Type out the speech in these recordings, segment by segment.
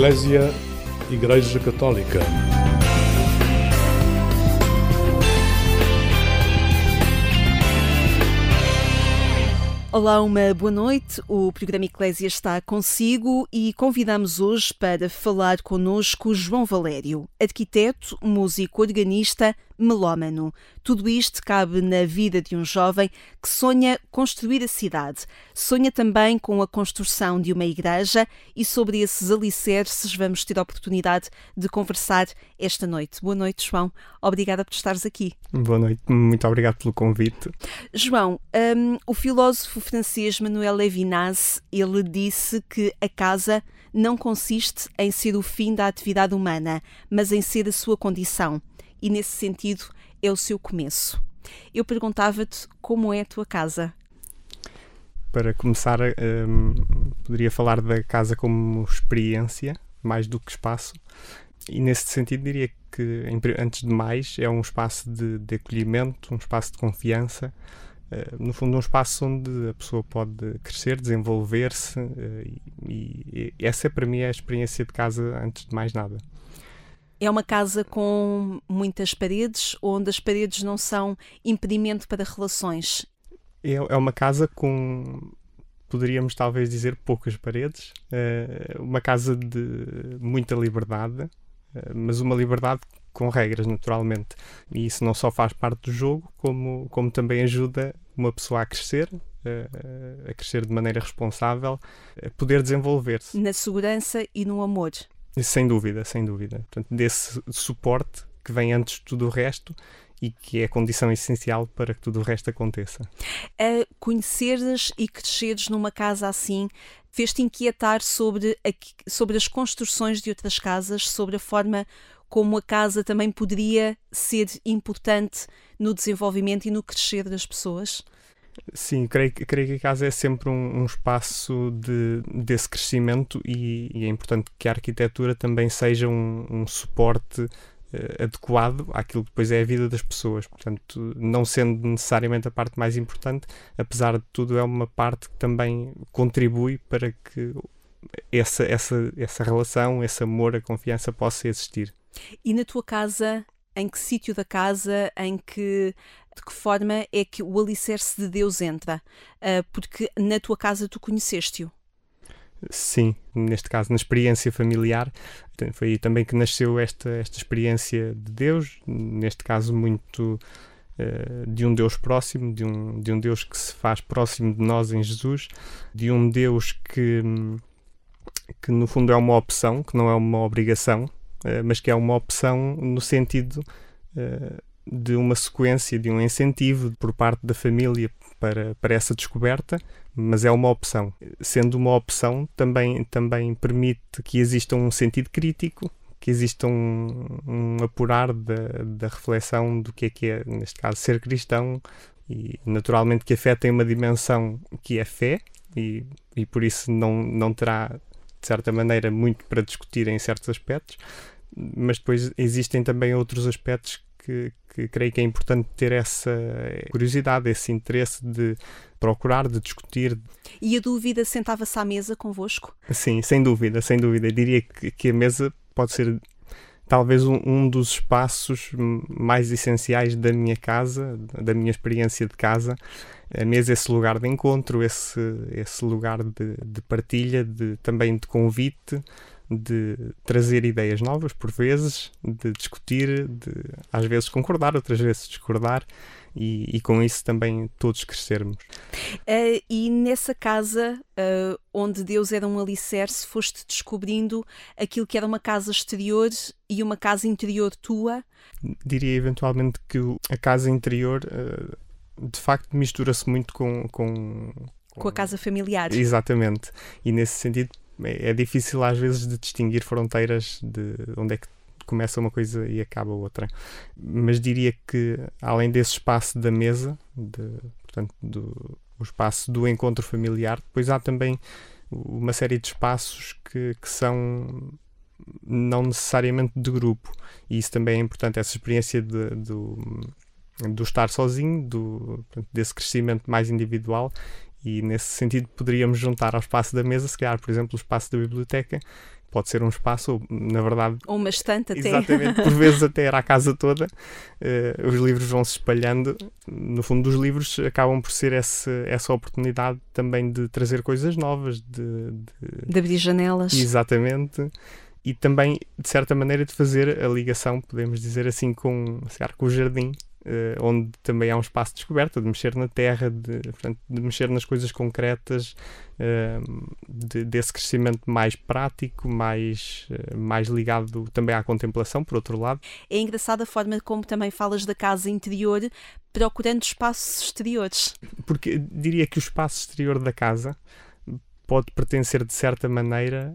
Eclésia Igreja Católica. Olá, uma boa noite. O programa Eclésia está consigo e convidamos hoje para falar connosco João Valério, arquiteto, músico, organista, melómano. Tudo isto cabe na vida de um jovem que sonha construir a cidade. Sonha também com a construção de uma igreja e sobre esses alicerces vamos ter a oportunidade de conversar esta noite. Boa noite, João. Obrigada por estares aqui. Boa noite, muito obrigado pelo convite. João, um, o filósofo francês Manuel Levinas, ele disse que a casa não consiste em ser o fim da atividade humana, mas em ser a sua condição e, nesse sentido, é o seu começo. Eu perguntava-te como é a tua casa. Para começar, um, poderia falar da casa como experiência, mais do que espaço. E nesse sentido, diria que, antes de mais, é um espaço de, de acolhimento, um espaço de confiança, Uh, no fundo, um espaço onde a pessoa pode crescer, desenvolver-se, uh, e, e, essa para mim é a experiência de casa antes de mais nada. É uma casa com muitas paredes, onde as paredes não são impedimento para relações. É, é uma casa com, poderíamos talvez dizer, poucas paredes. É uma casa de muita liberdade, eh, mas uma liberdade com regras, naturalmente. E isso não só faz parte do jogo, como, como também ajuda uma pessoa a crescer, eh, a crescer de maneira responsável, a poder desenvolver-se. Na segurança e no amor. Sem dúvida, sem dúvida. Portanto, desse suporte que vem antes de tudo o resto e que é condição essencial para que tudo o resto aconteça. A conheceres e cresceres numa casa assim fez-te inquietar sobre, a, sobre as construções de outras casas, sobre a forma como a casa também poderia ser importante no desenvolvimento e no crescer das pessoas? Sim, creio, creio que a casa é sempre um, um espaço de, desse crescimento e, e, é importante que a arquitetura também seja um, um suporte uh, adequado àquilo que depois é a vida das pessoas. Portanto, não sendo necessariamente a parte mais importante, apesar de tudo, é uma parte que também contribui para que essa, essa, essa relação, esse amor, a confiança possa existir. E na tua casa, em que sítio da casa, em que de que forma é que o alicerce de Deus entra? Uh, porque na tua casa tu conheceste-o. Sim, neste caso na experiência familiar, foi aí também que nasceu esta, esta experiência de Deus, neste caso muito uh, de um Deus próximo, de um, de um Deus que se faz próximo de nós em Jesus, de um Deus que, que no fundo é uma opção, que não é uma obrigação, uh, mas que é uma opção no sentido uh, de uma sequência, de um incentivo por parte da família para, para essa descoberta, mas é uma opção. Sendo uma opção, também, também permite que exista um sentido crítico, que exista um, um apurar da, da reflexão do que é que é, neste caso, ser cristão, e naturalmente que a fé tem uma dimensão que é fé, e, e por isso não, não terá, de certa maneira, muito para discutir em certos aspectos, mas depois existem também outros aspectos que, que creio que é importante ter essa curiosidade, esse interesse de procurar, de discutir. E a dúvida sentava-se à mesa convosco? Sim, sem dúvida, sem dúvida. Eu diria que, que a mesa pode ser talvez um, um, dos espaços mais essenciais da minha casa, da minha experiência de casa. A mesa é esse lugar de encontro, esse, esse lugar de, de partilha, de, também de convite, de trazer ideias novas, por vezes, de discutir, de às vezes concordar, outras vezes discordar. E, e, com isso também todos crescermos. Uh, e nessa casa uh, onde Deus era um alicerce, foste descobrindo aquilo que era uma casa exterior e uma casa interior tua? Diria eventualmente que a casa interior uh, de facto mistura-se muito com, com, com a casa familiar. Exatamente. E nesse sentido é, é difícil às vezes de distinguir fronteiras de onde é que começa uma coisa e acaba outra. Mas diria que além desse espaço da mesa, de, portanto, do, o espaço do encontro familiar, depois há também uma série de espaços que, que são não necessariamente de grupo. E isso também é importante, essa experiência de, do, do estar sozinho, do, desse crescimento mais individual e nesse sentido poderíamos juntar ao espaço da mesa, se calhar, por exemplo, o espaço da biblioteca, pode ser um espaço, na verdade. Ou uma estante até. Exatamente, por vezes até era a casa toda. Uh, os livros vão se espalhando. No fundo, os livros acabam por ser esse, essa oportunidade também de trazer coisas novas, de, de... de abrir janelas. Exatamente e também, de certa maneira, de fazer a ligação, podemos dizer assim, com, com o jardim, uh, onde também há um espaço de descoberta, de mexer na terra, de, portanto, de mexer nas coisas concretas, uh, de, desse crescimento mais prático, mais, uh, mais ligado também à contemplação, por outro lado. É engraçada a forma como também falas da casa interior, procurando espaços exteriores. Porque diria que o espaço exterior da casa pode pertencer de certa maneira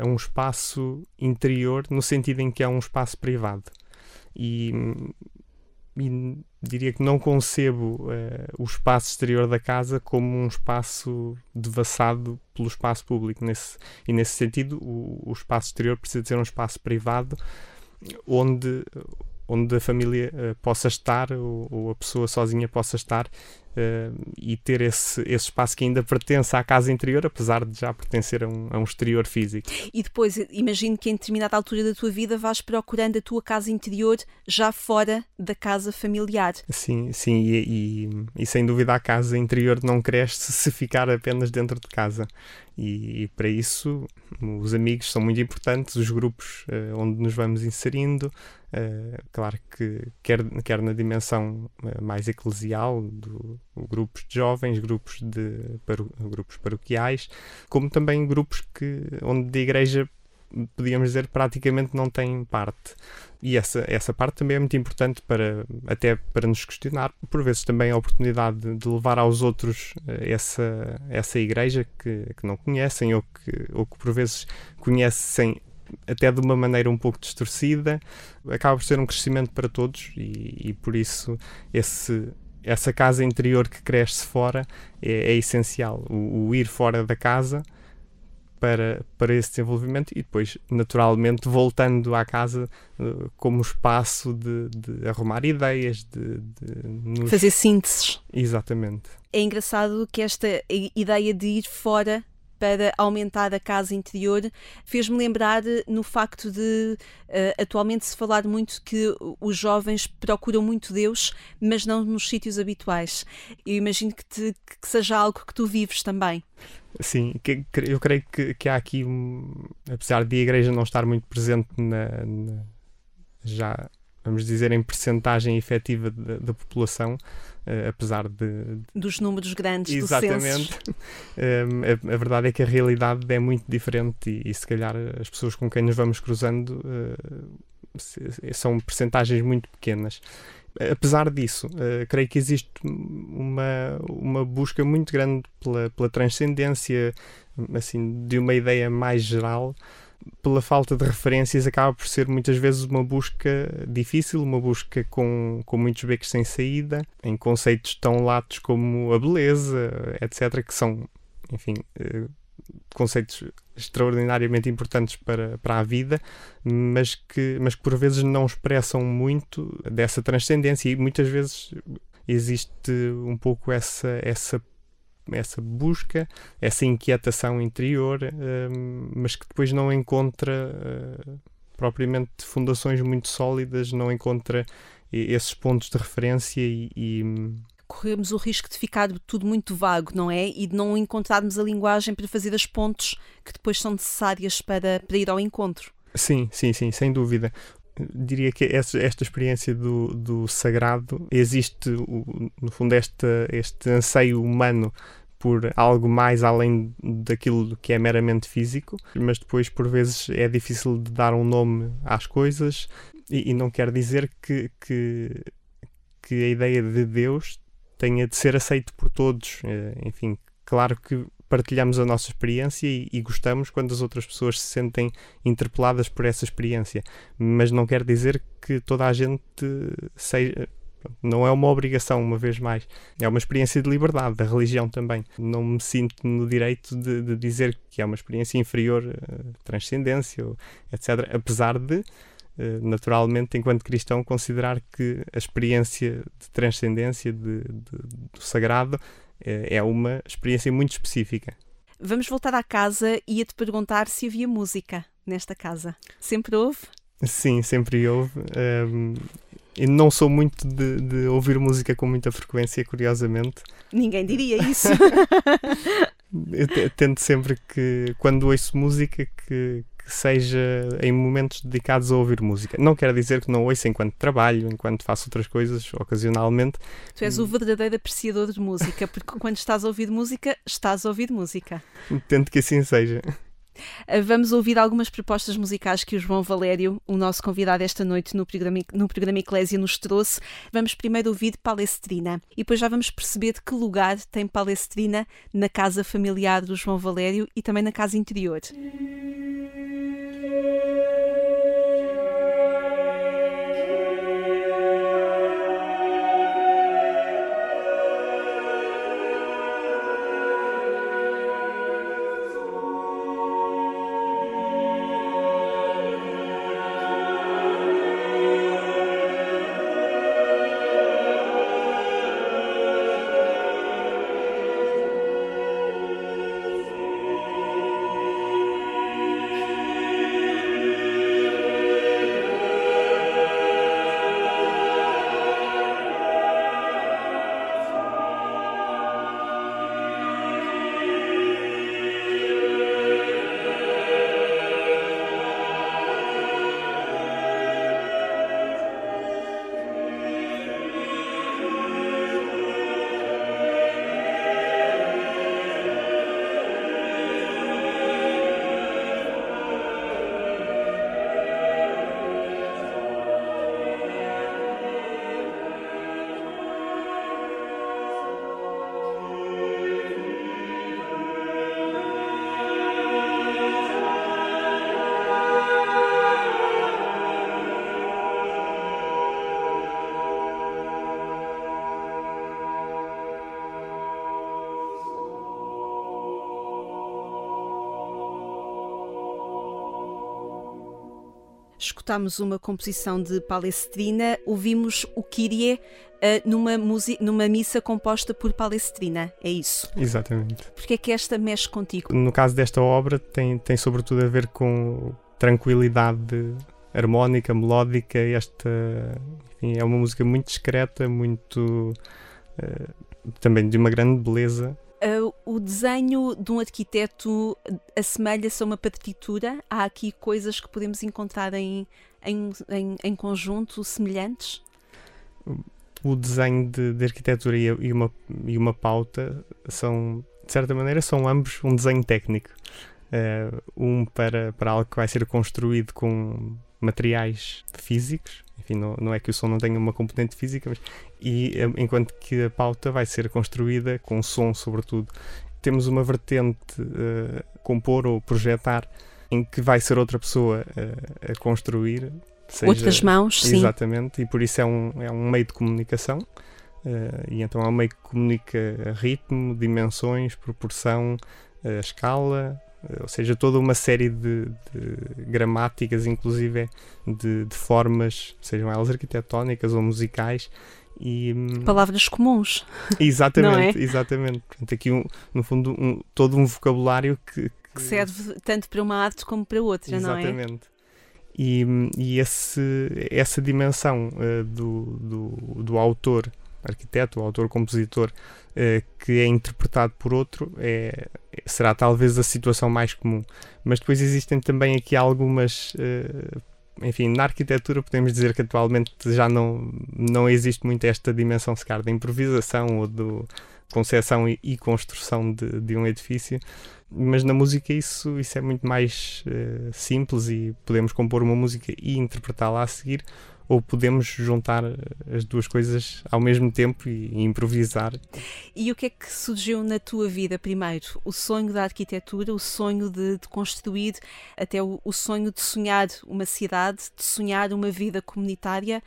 a um espaço interior, no sentido em que é um espaço privado. E, e diria que não concebo uh, o espaço exterior da casa como um espaço devassado pelo espaço público. Nesse, e nesse sentido, o, o espaço exterior precisa de ser um espaço privado onde onde a família uh, possa estar ou, ou, a pessoa sozinha possa estar uh, e ter esse, esse espaço que ainda pertence à casa interior, apesar de já pertencer a um, a um exterior físico. E depois, imagino que em determinada altura da tua vida vais procurando a tua casa interior já fora da casa familiar. Sim, sim, e, e, e sem dúvida a casa interior não cresce se ficar apenas dentro de casa. E, e, para isso os amigos são muito importantes, os grupos uh, onde nos vamos inserindo, uh, claro que quer, quer na dimensão uh, mais eclesial, do, grupos de jovens, grupos, de, paro, grupos paroquiais, como também grupos que, onde a igreja podíamos dizer, praticamente não tem parte. E essa, essa parte também é muito importante para até para nos questionar, por vezes também a oportunidade de, de levar aos outros eh, essa, essa igreja que, que não conhecem ou que, ou que por vezes conhecem até de uma maneira um pouco distorcida, acaba por ser um crescimento para todos e, e por isso esse, essa casa interior que cresce fora é, é essencial. O, o, ir fora da casa para, para esse desenvolvimento e depois, naturalmente, voltando à casa uh, como espaço de, de, arrumar ideias, de, de nos... fazer sínteses. Exatamente. É engraçado que esta ideia de ir fora para aumentar a casa interior, fez-me lembrar no facto de uh, atualmente se falar muito que os jovens procuram muito Deus, mas não nos sítios habituais. Eu imagino que, te, que seja algo que tu vives também. Sim, eu creio que, que há aqui, apesar de a Igreja não estar muito presente na, na já, vamos dizer, em percentagem efetiva da, da população, uh, apesar de, Dos números grandes Exatamente. do um, a, a, verdade é que a realidade é muito diferente e, e, se calhar as pessoas com quem nos vamos cruzando uh, são percentagens muito pequenas apesar disso, uh, creio que existe uma, uma busca muito grande pela, pela transcendência, assim, de uma ideia mais geral. Pela falta de referências, acaba por ser muitas vezes uma busca difícil, uma busca com, com muitos becos sem saída, em conceitos tão latos como a beleza, etc., que são, enfim, uh, conceitos extraordinariamente importantes para, para a vida, mas que, mas que por vezes não expressam muito dessa transcendência e muitas vezes existe um pouco essa, essa, essa busca, essa inquietação interior, um, mas que depois não encontra uh, propriamente fundações muito sólidas, não encontra esses pontos de referência e, e corremos o risco de ficar tudo muito vago, não é? E de não encontrarmos a linguagem para fazer as pontes que depois são necessárias para, para ir ao encontro. Sim, sim, sim, sem dúvida. Diria que esta, esta experiência do, do sagrado existe, no fundo, este, este anseio humano por algo mais além daquilo que é meramente físico, mas depois, por vezes, é difícil de dar um nome às coisas e, e não quer dizer que, que, que a ideia de Deus tenha de ser aceito por todos. Eh, enfim, claro que partilhamos a nossa experiência e, e, gostamos quando as outras pessoas se sentem interpeladas por essa experiência, mas não quer dizer que toda a gente seja. Não é uma obrigação, uma vez mais. É uma experiência de liberdade, da religião também. Não me sinto no direito de, de dizer que é uma experiência inferior, uh, transcendência, etc. Apesar de eh, naturalmente, enquanto cristão, considerar que a experiência de transcendência de, de, do sagrado é, é uma experiência muito específica. Vamos voltar à casa e ia te perguntar se havia música. nesta casa? Sempre houve? Sim, sempre houve. Um, não sou muito de, de, ouvir música com muita frequência, curiosamente. Ninguém diria isso. Eu tento sempre que, quando ouço música, que, que, seja em momentos dedicados a ouvir música. Não quer dizer que não ouça enquanto trabalho, enquanto faço outras coisas, ocasionalmente. Tu és o verdadeiro apreciador de música, porque quando estás a ouvir música, estás a ouvir música. Tento que assim seja. Ah, vamos ouvir algumas propostas musicais que o João Valério, o nosso convidado esta noite no programa, no programa Eclésia, nos trouxe. Vamos primeiro ouvir Palestrina e depois já vamos perceber de que lugar tem Palestrina na casa familiar do João Valério e também na casa interior. Escutámos uma composição de Palestrina, ouvimos o Kyrie uh, numa, numa missa composta por Palestrina, é isso? Exatamente. Porque é que esta mexe contigo? No caso desta obra, tem, tem sobretudo a ver com tranquilidade harmónica, melódica. Esta enfim, é uma música muito discreta, muito. Uh, também de uma grande beleza Uh, o desenho de um arquiteto assemelha-se a uma partitura? Há aqui coisas que podemos encontrar em, em, em, em conjunto semelhantes? O desenho de, de arquitetura e, uma, e uma pauta são, de certa maneira, são ambos um desenho técnico. Uh, um para, para algo que vai ser construído com materiais físicos, enfim, não, não é que o som não tenha uma componente física, mas e eh, enquanto que a pauta vai ser construída com som, sobretudo. Temos uma vertente uh, compor ou projetar em que vai ser outra pessoa uh, a construir. Seja, Outras mãos, sim. Exatamente, e por isso é um, é um meio de comunicação. Uh, e então é um meio que comunica ritmo, dimensões, proporção, escala, ou seja, toda uma série de, de gramáticas, inclusive de, de, formas, sejam elas arquitetónicas ou musicais. E, hum, Palavras comuns. Exatamente, é? exatamente. Portanto, aqui, um, no fundo, um, todo um vocabulário que, que... que, serve tanto para uma arte como para outra, exatamente. não é? Exatamente. E, hum, e esse, essa dimensão uh, do, do, do autor, arquiteto, autor-compositor, uh, que é interpretado por outro, é, será talvez a situação mais comum. Mas depois existem também aqui algumas. Uh, enfim, na arquitetura podemos dizer que atualmente já não, não existe muito esta dimensão, sequer, da improvisação ou do concepção e, e construção de, de, um edifício, mas na música isso, isso é muito mais uh, simples e podemos compor uma música e interpretá-la a seguir, ou podemos juntar as duas coisas ao mesmo tempo e, improvisar. E o que é que surgiu na tua vida primeiro? O sonho da arquitetura, o sonho de, de construir, até o, o sonho de sonhar uma cidade, de sonhar uma vida comunitária?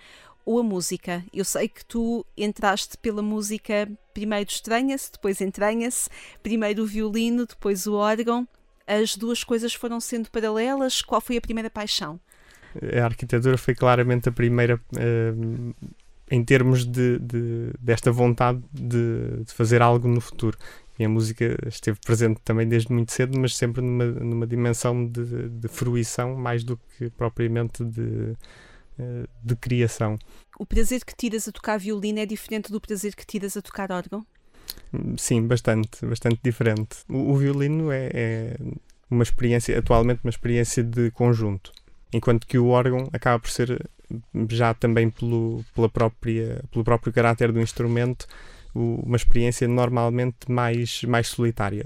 ou a música. Eu sei que tu entraste pela música, primeiro estranha-se, depois entranha-se, primeiro o violino, depois o órgão. As duas coisas foram sendo paralelas. Qual foi a primeira paixão? A arquitetura foi claramente a primeira uh, em termos de, de, desta vontade de, de, fazer algo no futuro. E a música esteve presente também desde muito cedo, mas sempre numa, numa dimensão de, de fruição mais do que propriamente de, eh, de criação. O prazer que tiras a tocar violino é diferente do prazer que tiras a tocar órgão? Sim, bastante, bastante diferente. O, o violino é, é, uma experiência, atualmente, uma experiência de conjunto, enquanto que o órgão acaba por ser, já também pelo, pela própria, pelo próprio caráter do instrumento, uma experiência normalmente mais, mais solitária.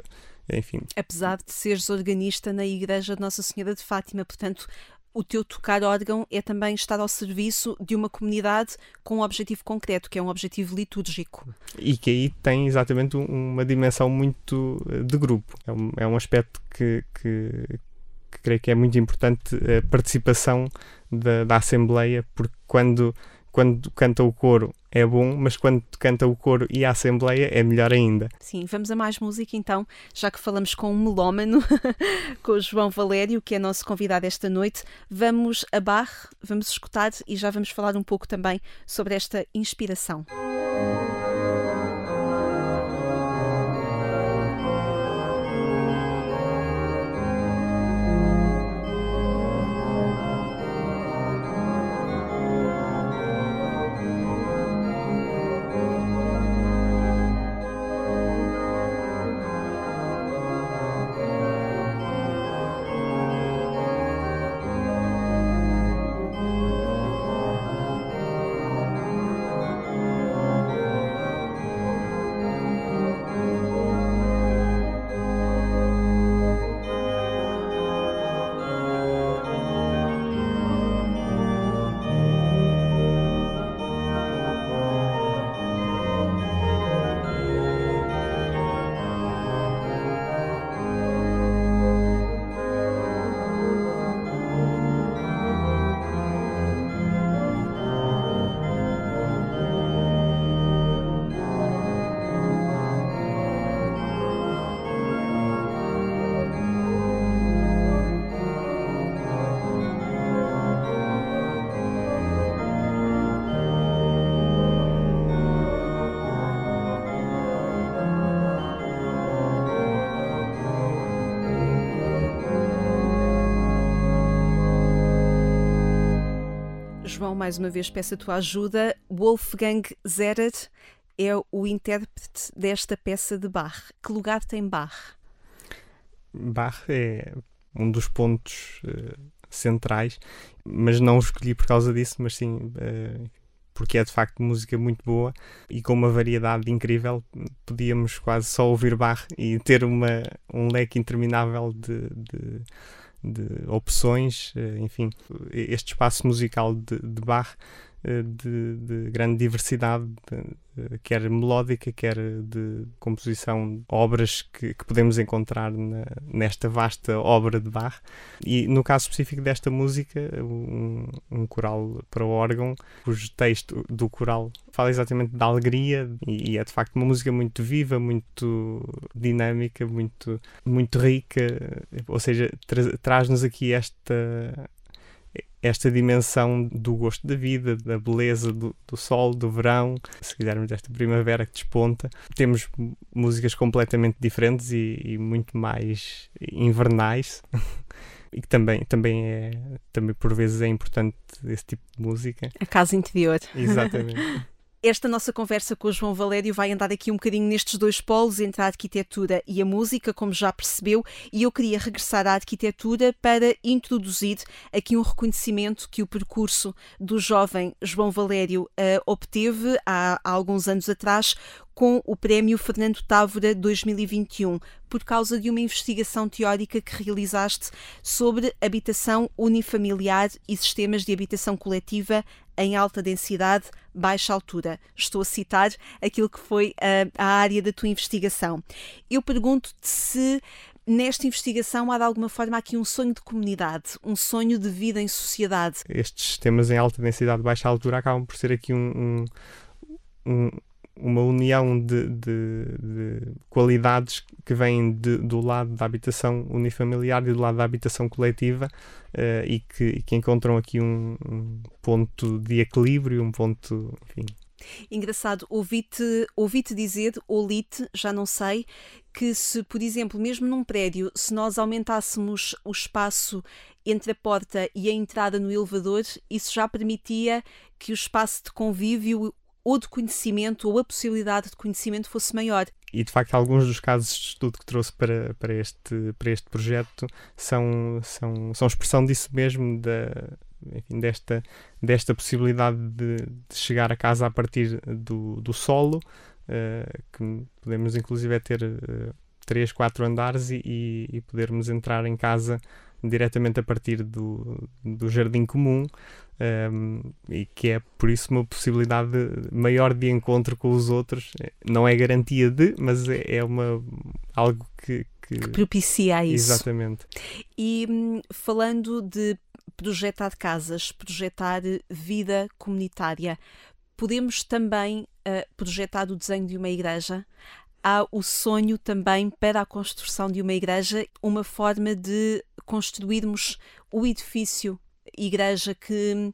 Enfim. Apesar de seres organista na Igreja de Nossa Senhora de Fátima, portanto, o teu tocar órgão é também estar ao serviço de uma comunidade com um objetivo concreto, que é um objetivo litúrgico. E que aí tem exatamente uma dimensão muito eh, de grupo. É um, é um aspecto que, que, creio que é muito importante a participação da, da Assembleia, porque quando quando canta o coro é bom, mas quando canta o coro e a Assembleia é melhor ainda. Sim, vamos a mais música então, já que falamos com um melómano, com o João Valério, que é nosso convidado esta noite. Vamos a Bar, vamos escutar e já vamos falar um pouco também sobre esta inspiração. João, mais uma vez peço a tua ajuda. Wolfgang Zeret é o intérprete desta peça de Bach. Que lugar tem Bach? Bach é um dos pontos uh, centrais, mas não o escolhi por causa disso, mas sim uh, porque é de facto música muito boa e com uma variedade incrível. Podíamos quase só ouvir Bach e ter uma, um leque interminável de, de de opções, eh, enfim, este espaço musical de, de eh, de, de, grande diversidade, de, quer melódica, quer de composição, obras que, que podemos encontrar na, nesta vasta obra de Bach. E no caso específico desta música, um, um coral para órgão, cujo texto do coral fala exatamente da alegria e, e é de facto uma música muito viva, muito dinâmica, muito, muito rica, ou seja, tra traz-nos aqui esta esta dimensão do gosto da vida, da beleza do, do, sol, do verão, se quisermos desta primavera que desponta. Temos músicas completamente diferentes e, e muito mais invernais. e que também, também é também por vezes é importante esse tipo de música. A casa interior. Exatamente. Esta nossa conversa com o João Valério vai andar aqui um bocadinho nestes dois polos, entre a arquitetura e a música, como já percebeu, e eu queria regressar à arquitetura para introduzir aqui um reconhecimento que o percurso do jovem João Valério uh, obteve há, há alguns anos atrás com o Prémio Fernando Távora 2021, por causa de uma investigação teórica que realizaste sobre habitação unifamiliar e sistemas de habitação coletiva em alta densidade, baixa altura. Estou a citar aquilo que foi a, a área da tua investigação. Eu pergunto-te se nesta investigação há de alguma forma aqui um sonho de comunidade, um sonho de vida em sociedade. Estes sistemas em alta densidade, baixa altura acabam por ser aqui um, um, um uma união de, de, de, qualidades que vêm de, do lado da habitação unifamiliar e do lado da habitação coletiva uh, e, que, e, que, encontram aqui um, um, ponto de equilíbrio, um ponto enfim, Engraçado, ouvi-te ouvi dizer, ou li-te, já não sei, que se, por exemplo, mesmo num prédio, se nós aumentássemos o espaço entre a porta e a entrada no elevador, isso já permitia que o espaço de convívio ou de conhecimento ou a possibilidade de conhecimento fosse maior. E de facto, alguns dos casos de estudo que trouxe para, para, este, para este projeto são, são, são expressão disso mesmo, da, enfim, desta, desta possibilidade de, de, chegar a casa a partir do, do solo, uh, que podemos inclusive ter uh, três, quatro andares e, e podermos entrar em casa diretamente a partir do, do jardim comum um, e que é por isso uma possibilidade maior de encontro com os outros. Não é garantia de, mas é, é uma, algo que, que, que propicia isso. Exatamente. E hum, falando de projetar casas, projetar vida comunitária, podemos também uh, projetar o desenho de uma igreja? Há o sonho também para a construção de uma igreja, uma forma de construirmos o edifício igreja que,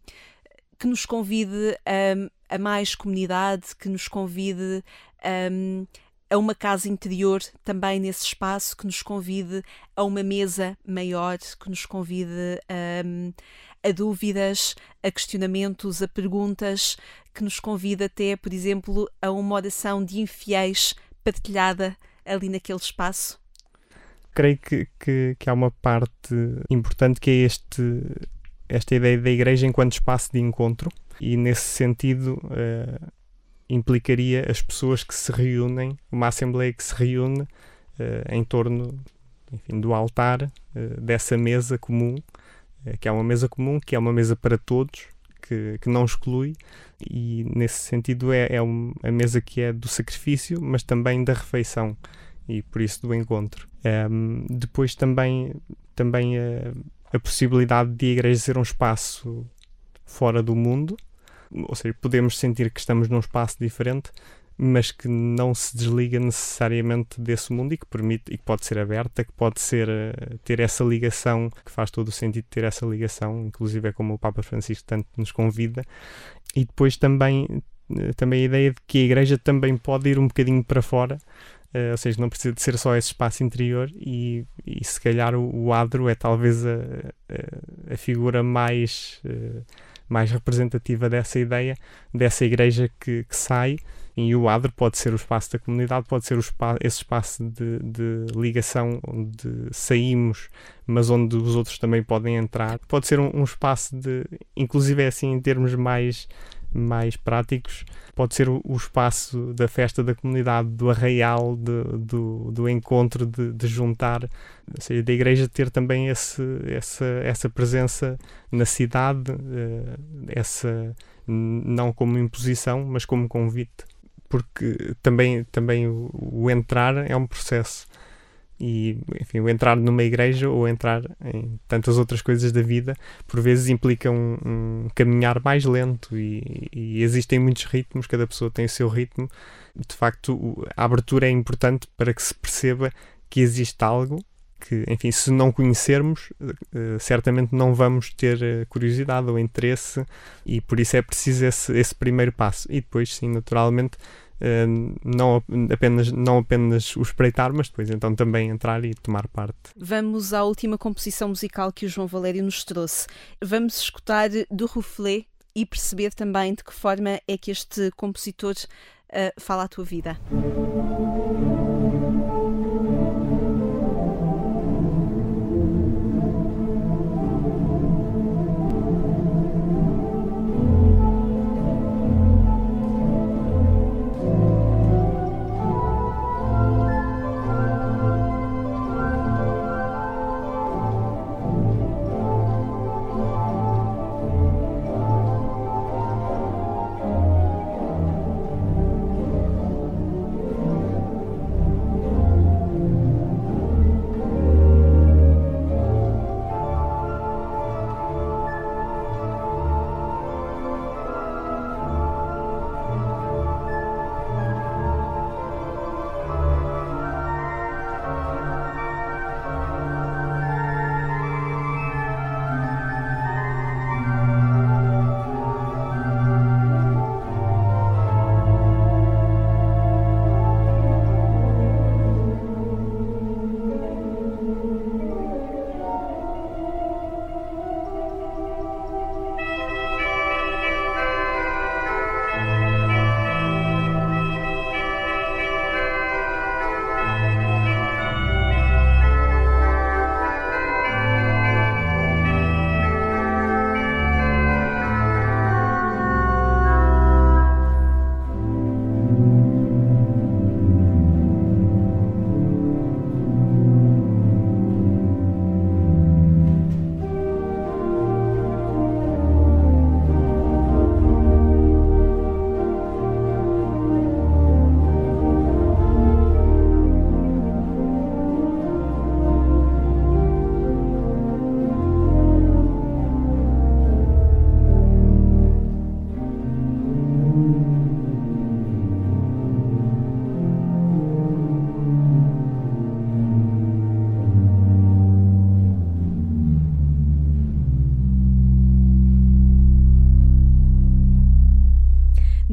que nos convide a, a mais comunidade, que nos convide a, a uma casa interior também nesse espaço, que nos convide a uma mesa maior, que nos convide a, a dúvidas, a questionamentos, a perguntas, que nos convide até, por exemplo, a uma oração de infiéis partilhada ali naquele espaço? Creio que, que, que há uma parte importante que é este, esta ideia da igreja enquanto espaço de encontro, e nesse sentido uh, implicaria as pessoas que se reúnem, uma assembleia que se reúne uh, em torno enfim, do altar, uh, dessa mesa comum, que é uma mesa comum, que é uma mesa para todos, que, que não exclui, e nesse sentido é, é um, a mesa que é do sacrifício, mas também da refeição e por isso do encontro. Um, depois também, também a, a, possibilidade de a igreja ser um espaço fora do mundo, ou seja, podemos sentir que estamos num espaço diferente, mas que não se desliga necessariamente desse mundo e que permite e que pode ser aberta, que pode ser eh, ter essa ligação, que faz todo o sentido ter essa ligação, inclusive é como o Papa Francisco tanto nos convida. E depois também eh, também a ideia de que a igreja também pode ir um bocadinho para fora, uh, ou seja, não precisa de ser só esse espaço interior e, e se calhar o, o adro é talvez a, a, a figura mais, mais representativa dessa ideia, dessa igreja que, que sai e o adro pode ser o espaço da comunidade, pode ser espaço, esse espaço de, de, ligação onde saímos, mas onde os outros também podem entrar. Pode ser um, um espaço de, inclusive é assim em termos mais mais práticos, pode ser o, o, espaço da festa da comunidade, do arraial, de, do, do encontro, de, de juntar, seja, da igreja ter também esse, essa, essa presença na cidade, uh, essa não como imposição, mas como convite porque também, também o, entrar é um processo. E, enfim, o entrar numa igreja ou entrar em tantas outras coisas da vida, por vezes implica um, um caminhar mais lento e, e, existem muitos ritmos, cada pessoa tem o seu ritmo. De facto, a abertura é importante para que se perceba que existe algo que, enfim, se não conhecermos, uh, certamente não vamos ter uh, curiosidade ou interesse e por isso é preciso esse, esse primeiro passo. E depois, sim, naturalmente, uh, não, apenas, não apenas o espreitar, mas depois então também entrar e tomar parte. Vamos à última composição musical que o João Valério nos trouxe. Vamos escutar do Rufflet e perceber também de que forma é que este compositor fala a tua vida.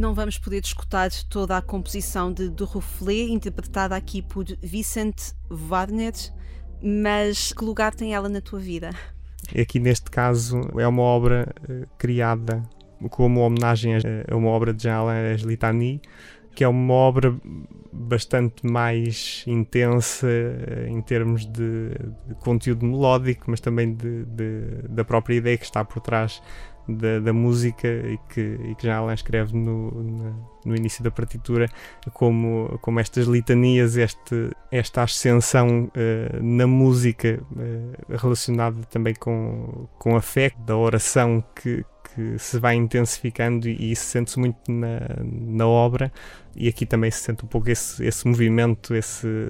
Não vamos poder escutar toda a composição de do Rufflet, interpretada aqui por Vicente Wagner, mas que lugar tem ela na tua vida? Aqui neste caso é uma obra uh, criada como homenagem a, uma obra de Jean-Alain Litani, que é uma obra bastante mais intensa eh, em termos de, de conteúdo melódico, mas também de, de, da própria ideia que está por trás da, da música e que, e que já Alain escreve no, no, no, início da partitura como, como estas litanias, este, esta ascensão uh, na música uh, relacionada também com, com a fé, da oração que, que se vai intensificando e, e isso sente-se muito na, na obra. E aqui também se sente um pouco esse, esse movimento, esse,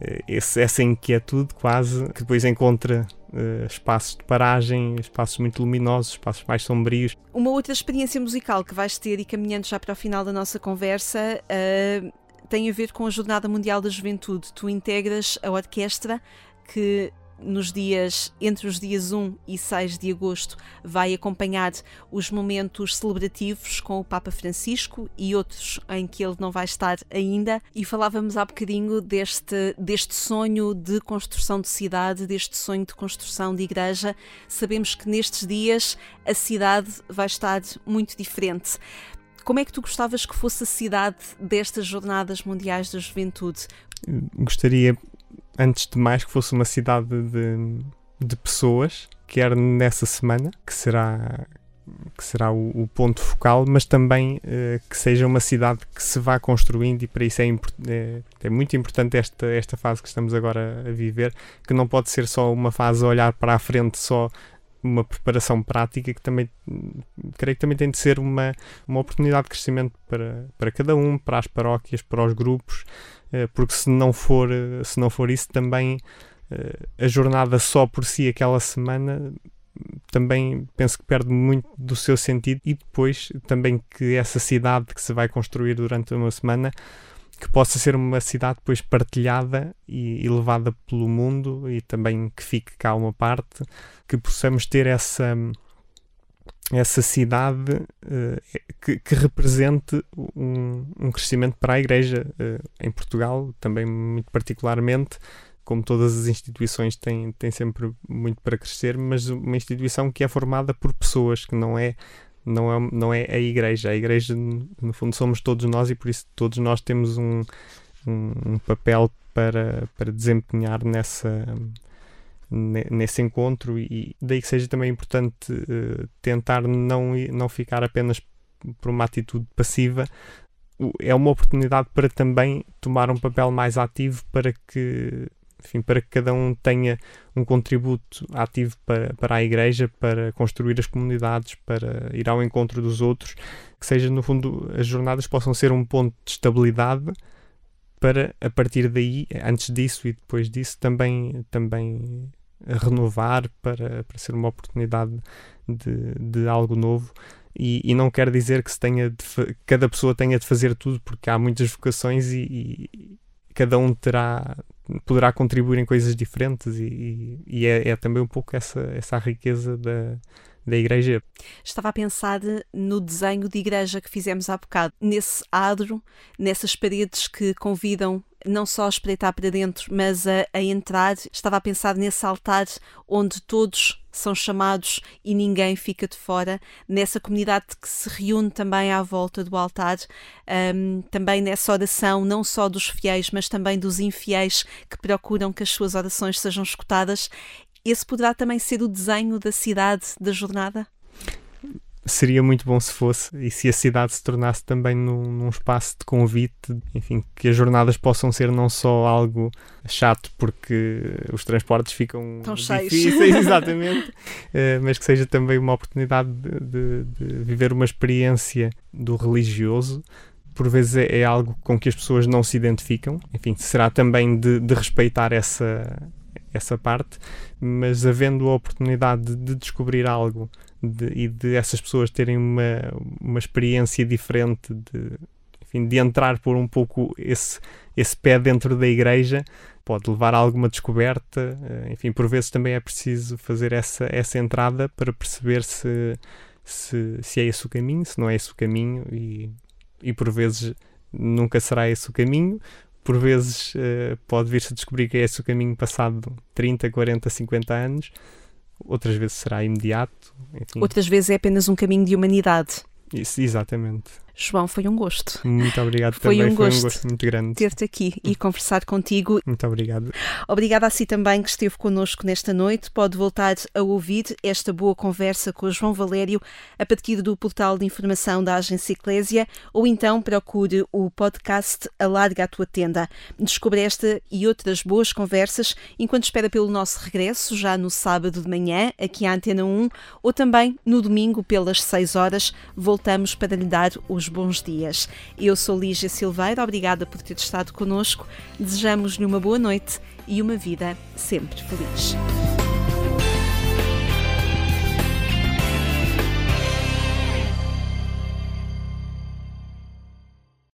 eh, esse, essa inquietude quase, que depois encontra uh, espaços de paragem, espaços muito luminosos, espaços mais sombrios. Uma outra experiência musical que vais ter e caminhando já para o final da nossa conversa uh, tem a ver com a Jornada Mundial da Juventude. Tu integras a orquestra que nos dias entre os dias 1 e 6 de agosto vai acompanhar os momentos celebrativos com o Papa Francisco e outros em que ele não vai estar ainda e falávamos há bocadinho deste, deste sonho de construção de cidade, deste sonho de construção de igreja. Sabemos que nestes dias a cidade vai estar muito diferente. Como é que tu gostavas que fosse a cidade destas Jornadas Mundiais da Juventude? Gostaria antes de mais, que fosse uma cidade de, de pessoas, quer nessa semana, que será que será o, o ponto focal, mas também uh, que seja uma cidade que se vá construindo e para isso é, é, é, muito importante esta, esta fase que estamos agora a viver, que não pode ser só uma fase a olhar para a frente, só uma preparação prática, que também creio que também tem de ser uma, uma oportunidade de crescimento para, para cada um, para as paróquias, para os grupos, eh, porque se não for, eh, se não for isso, também eh, a jornada só por si, aquela semana, também penso que perde muito do seu sentido e depois também que essa cidade que se vai construir durante uma semana que possa ser uma cidade depois partilhada e, e, levada pelo mundo e também que fique cá uma parte, que possamos ter essa essa cidade uh, que, que, represente um, um, crescimento para a Igreja uh, em Portugal, também muito particularmente, como todas as instituições têm, têm sempre muito para crescer, mas uma instituição que é formada por pessoas, que não é não é, não é a Igreja. A Igreja, no fundo, somos todos nós e por isso todos nós temos um, um, um papel para, para desempenhar nessa nesse encontro e daí que seja também importante uh, tentar não, não ficar apenas por uma atitude passiva. É uma oportunidade para também tomar um papel mais ativo para que enfim, para que cada um tenha um contributo ativo para, para a igreja, para construir as comunidades, para ir ao encontro dos outros, que seja no fundo as jornadas possam ser um ponto de estabilidade para a partir daí, antes disso e depois disso, também, também renovar para, para ser uma oportunidade de, de algo novo. E, e, não quer dizer que se tenha de, cada pessoa tenha de fazer tudo, porque há muitas vocações e, e cada um terá poderá contribuir em coisas diferentes e, e é, é, também um pouco essa, essa riqueza da, da igreja. Estava a pensar no desenho de igreja que fizemos há bocado, nesse adro, nessas paredes que convidam não só a espreitar para dentro, mas a, a entrar. Estava a pensar nesse altar onde todos são chamados e ninguém fica de fora, nessa comunidade que se reúne também à volta do altar, um, também nessa oração, não só dos fiéis, mas também dos infiéis que procuram que as suas orações sejam escutadas. Esse poderá também ser o desenho da cidade da jornada? seria muito bom se fosse e se a cidade se tornasse também num, num, espaço de convite, enfim, que as jornadas possam ser não só algo chato porque os transportes ficam Tão difíceis, cheios. exatamente, uh, mas que seja também uma oportunidade de, de, de, viver uma experiência do religioso. Por vezes é, é, algo com que as pessoas não se identificam, enfim, será também de, de respeitar essa, essa parte, mas havendo a oportunidade de descobrir algo de, e de essas pessoas terem uma, uma experiência diferente de, enfim, de entrar por um pouco esse, esse pé dentro da igreja, pode levar a alguma descoberta. Eh, enfim, por vezes também é preciso fazer essa, essa entrada para perceber se, se, se é esse o caminho, se não é esse o caminho e e por vezes nunca será esse o caminho, por vezes uh, pode vir-se a descobrir que é esse o caminho passado 30, 40, 50 anos, outras vezes será imediato. Enfim. Outras vezes é apenas um caminho de humanidade. Isso, exatamente. João, foi um gosto. Muito obrigado foi também, um foi gosto um gosto muito grande. Ter-te aqui e conversar contigo. Muito obrigado. Obrigada a si também que esteve connosco nesta noite. Pode voltar a ouvir esta boa conversa com o João Valério a partir do portal de informação da Agência Eclésia ou então procure o podcast Alarga a Tua Tenda. Descobre esta e outras boas conversas enquanto espera pelo nosso regresso, já no sábado de manhã, aqui à Antena 1, ou também no domingo pelas 6 horas. Voltamos para lhe dar bons dias. Eu sou Lígia Silveira, obrigada por ter estado conosco. Desejamos-lhe uma boa noite e uma vida sempre feliz.